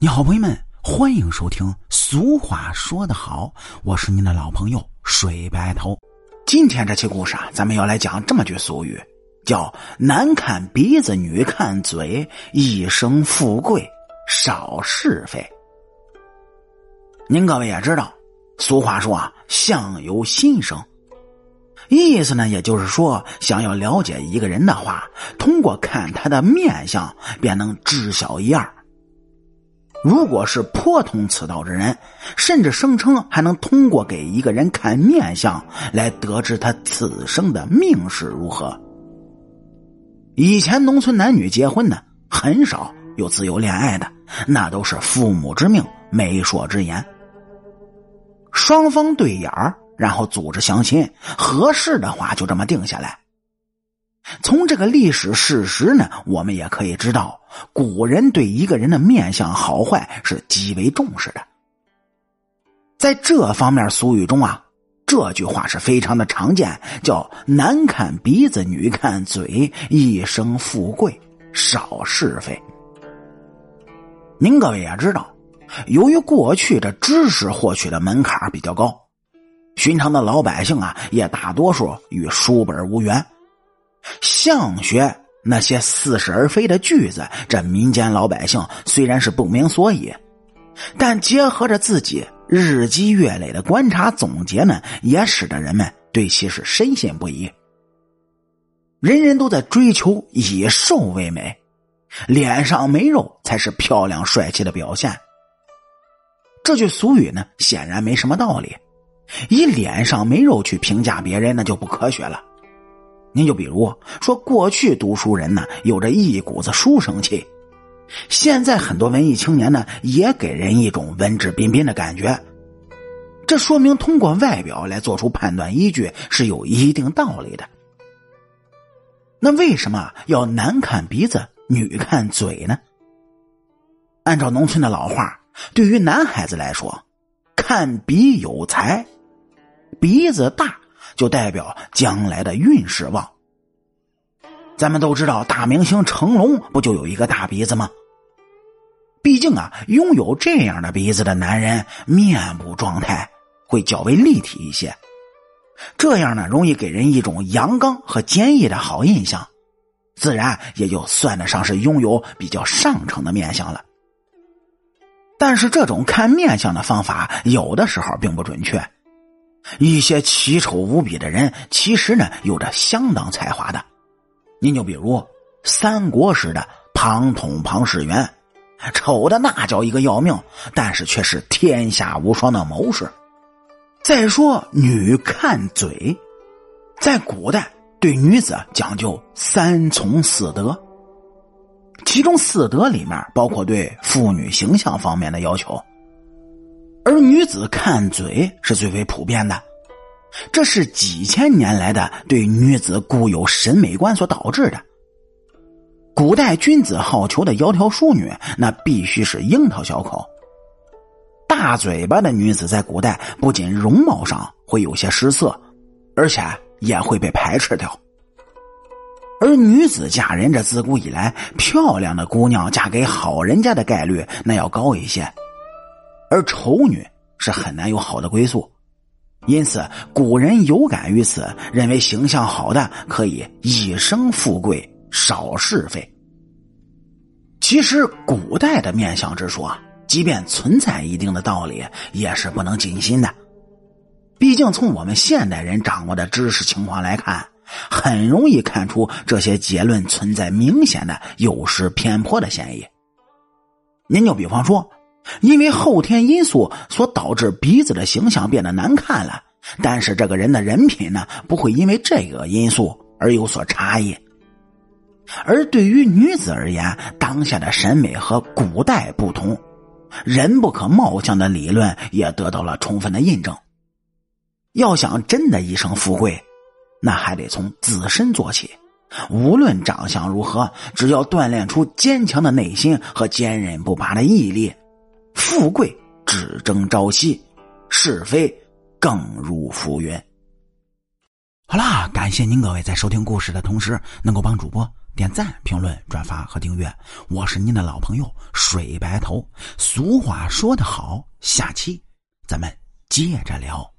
你好，朋友们，欢迎收听。俗话说得好，我是您的老朋友水白头。今天这期故事啊，咱们要来讲这么句俗语，叫“男看鼻子，女看嘴，一生富贵少是非”。您各位也知道，俗话说啊，“相由心生”，意思呢，也就是说，想要了解一个人的话，通过看他的面相，便能知晓一二。如果是颇通此道之人，甚至声称还能通过给一个人看面相来得知他此生的命是如何。以前农村男女结婚呢，很少有自由恋爱的，那都是父母之命、媒妁之言。双方对眼，然后组织相亲，合适的话就这么定下来。从这个历史事实呢，我们也可以知道，古人对一个人的面相好坏是极为重视的。在这方面，俗语中啊，这句话是非常的常见，叫“男看鼻子，女看嘴，一生富贵少是非”。您各位也知道，由于过去这知识获取的门槛比较高，寻常的老百姓啊，也大多数与书本无缘。相学那些似是而非的句子，这民间老百姓虽然是不明所以，但结合着自己日积月累的观察总结呢，也使得人们对其是深信不疑。人人都在追求以瘦为美，脸上没肉才是漂亮帅气的表现。这句俗语呢，显然没什么道理。以脸上没肉去评价别人，那就不科学了。您就比如说，过去读书人呢有着一股子书生气，现在很多文艺青年呢也给人一种文质彬彬的感觉，这说明通过外表来做出判断依据是有一定道理的。那为什么要男看鼻子，女看嘴呢？按照农村的老话，对于男孩子来说，看鼻有才，鼻子大。就代表将来的运势旺。咱们都知道，大明星成龙不就有一个大鼻子吗？毕竟啊，拥有这样的鼻子的男人，面部状态会较为立体一些，这样呢，容易给人一种阳刚和坚毅的好印象，自然也就算得上是拥有比较上乘的面相了。但是，这种看面相的方法，有的时候并不准确。一些奇丑无比的人，其实呢有着相当才华的。您就比如三国时的庞统庞士元，丑的那叫一个要命，但是却是天下无双的谋士。再说女看嘴，在古代对女子讲究三从四德，其中四德里面包括对妇女形象方面的要求。而女子看嘴是最为普遍的，这是几千年来的对女子固有审美观所导致的。古代君子好逑的窈窕淑女，那必须是樱桃小口。大嘴巴的女子在古代不仅容貌上会有些失色，而且也会被排斥掉。而女子嫁人，这自古以来，漂亮的姑娘嫁给好人家的概率那要高一些。而丑女是很难有好的归宿，因此古人有感于此，认为形象好的可以一生富贵少是非。其实古代的面相之说，即便存在一定的道理，也是不能尽信的。毕竟从我们现代人掌握的知识情况来看，很容易看出这些结论存在明显的有失偏颇的嫌疑。您就比方说。因为后天因素所导致鼻子的形象变得难看了，但是这个人的人品呢，不会因为这个因素而有所差异。而对于女子而言，当下的审美和古代不同，人不可貌相的理论也得到了充分的印证。要想真的一生富贵，那还得从自身做起。无论长相如何，只要锻炼出坚强的内心和坚韧不拔的毅力。富贵只争朝夕，是非更如浮云。好啦，感谢您各位在收听故事的同时，能够帮主播点赞、评论、转发和订阅。我是您的老朋友水白头。俗话说得好，下期咱们接着聊。